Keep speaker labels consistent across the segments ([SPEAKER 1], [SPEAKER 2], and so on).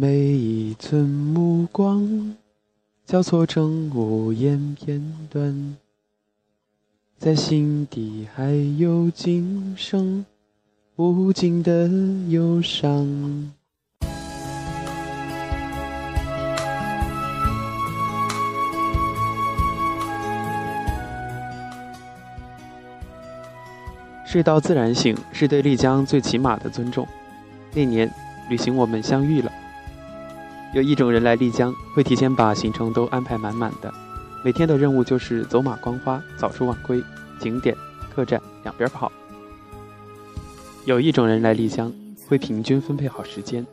[SPEAKER 1] 每一寸目光交错成无言片段，在心底还有今生无尽的忧伤。睡到自然醒是对丽江最起码的尊重。那年旅行我们相遇了。有一种人来丽江会提前把行程都安排满满的，每天的任务就是走马观花、早出晚归，景点、客栈两边跑。有一种人来丽江会平均分配好时间，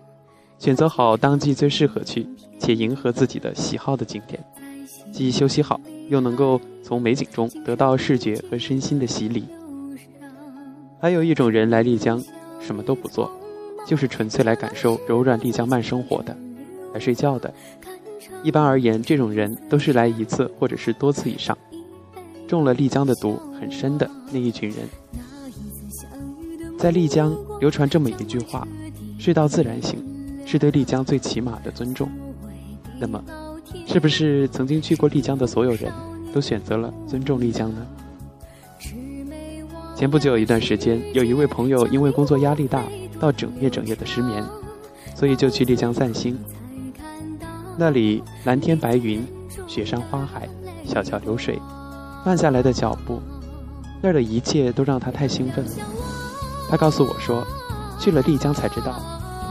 [SPEAKER 1] 选择好当季最适合去且迎合自己的喜好的景点，既休息好，又能够从美景中得到视觉和身心的洗礼。还有一种人来丽江，什么都不做，就是纯粹来感受柔软丽江慢生活的，来睡觉的。一般而言，这种人都是来一次或者是多次以上，中了丽江的毒很深的那一群人。在丽江流传这么一句话：“睡到自然醒，是对丽江最起码的尊重。”那么，是不是曾经去过丽江的所有人都选择了尊重丽江呢？前不久有一段时间，有一位朋友因为工作压力大，到整夜整夜的失眠，所以就去丽江散心。那里蓝天白云，雪山花海，小桥流水，慢下来的脚步，那儿的一切都让他太兴奋了。他告诉我说，去了丽江才知道，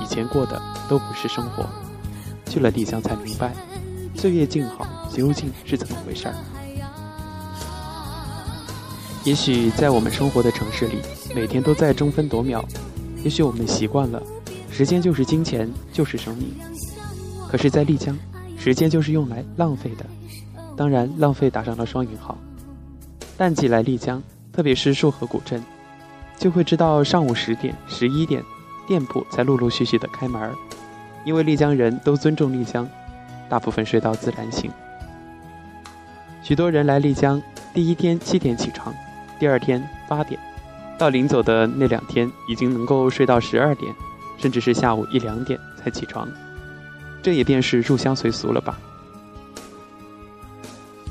[SPEAKER 1] 以前过的都不是生活，去了丽江才明白，岁月静好究竟是怎么回事儿。也许在我们生活的城市里，每天都在争分夺秒。也许我们习惯了，时间就是金钱，就是生命。可是，在丽江，时间就是用来浪费的。当然，浪费打上了双引号。淡季来丽江，特别是束河古镇，就会知道上午十点、十一点，店铺才陆陆续续的开门。因为丽江人都尊重丽江，大部分睡到自然醒。许多人来丽江，第一天七点起床。第二天八点，到临走的那两天，已经能够睡到十二点，甚至是下午一两点才起床，这也便是入乡随俗了吧。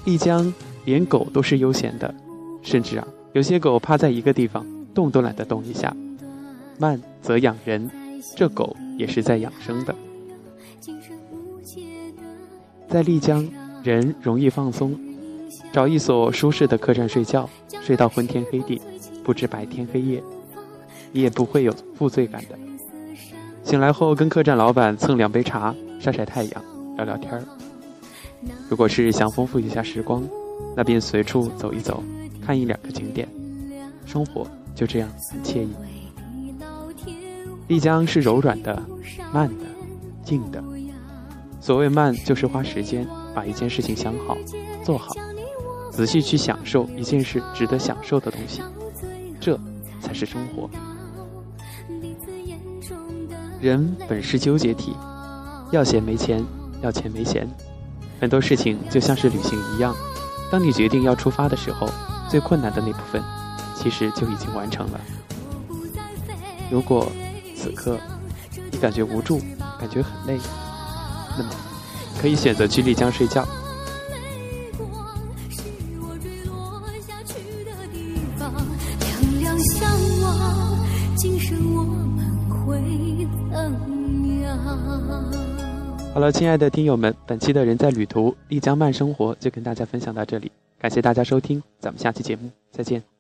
[SPEAKER 1] 丽江连狗都是悠闲的，甚至啊，有些狗趴在一个地方动都懒得动一下。慢则养人，这狗也是在养生的。在丽江，人容易放松。找一所舒适的客栈睡觉，睡到昏天黑地，不知白天黑夜，你也不会有负罪感的。醒来后跟客栈老板蹭两杯茶，晒晒太阳，聊聊天儿。如果是想丰富一下时光，那便随处走一走，看一两个景点，生活就这样很惬意。丽江是柔软的、慢的、静的。所谓慢，就是花时间把一件事情想好、做好。仔细去享受一件事值得享受的东西，这才是生活。人本是纠结体，要钱没钱，要钱没闲。很多事情就像是旅行一样，当你决定要出发的时候，最困难的那部分其实就已经完成了。如果此刻你感觉无助，感觉很累，那么可以选择去丽江睡觉。好了，亲爱的听友们，本期的人在旅途丽江慢生活就跟大家分享到这里，感谢大家收听，咱们下期节目再见。